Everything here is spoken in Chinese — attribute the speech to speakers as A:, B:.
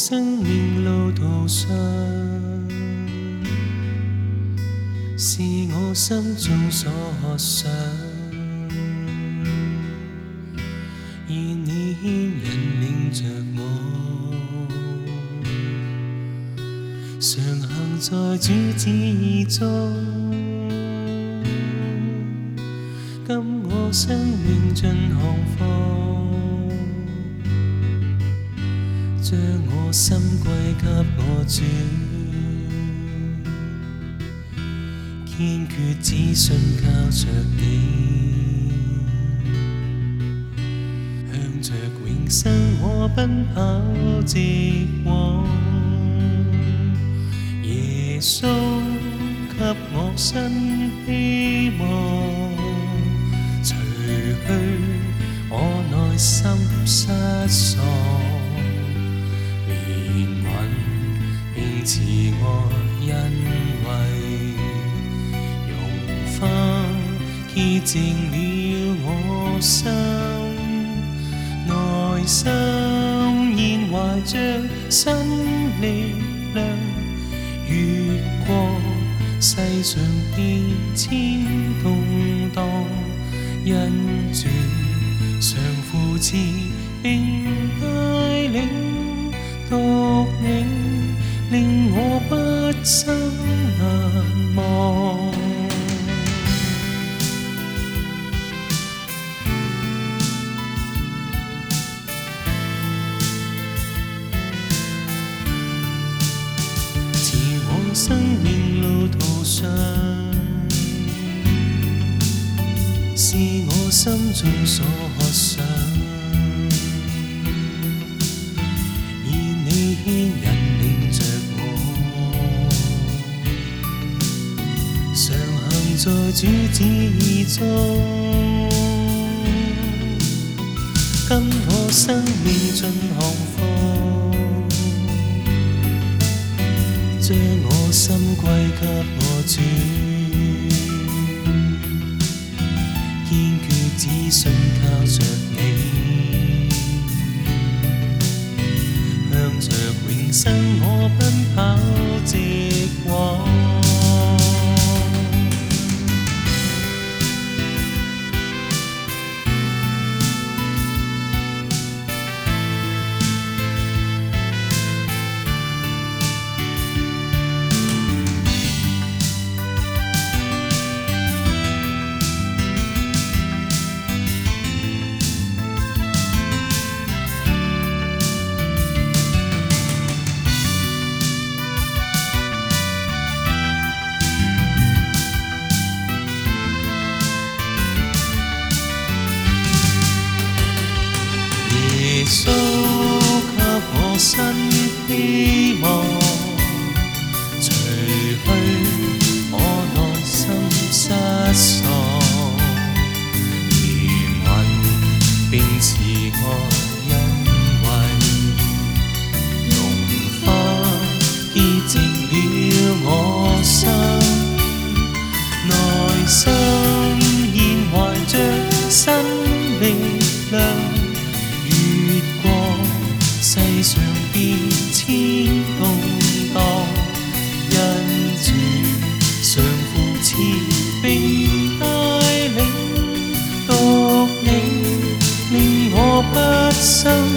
A: 生命路途上，是我心中所想，而你牵引领着我，常行在主旨中。今我生命尽航放。将我心归给我主，坚决只信靠着你，向着永生我奔跑直往。耶稣给我新希望，除去我内心失丧。慈爱恩惠，融化洁净了我心，内心现怀着新力量，越过世上变迁动荡，因转常扶持并带领。生难忘，前往生命路途上，是我心中所想，牵引。在主旨中，跟我生命尽行风，将我心归给我主，坚决只信靠着你，向着永生我奔跑直往。新希望，除去我內心失喪，疑雲變慈愛，因為融化潔淨了我心。天共荡，因主常扶持并带领，独你令我不生。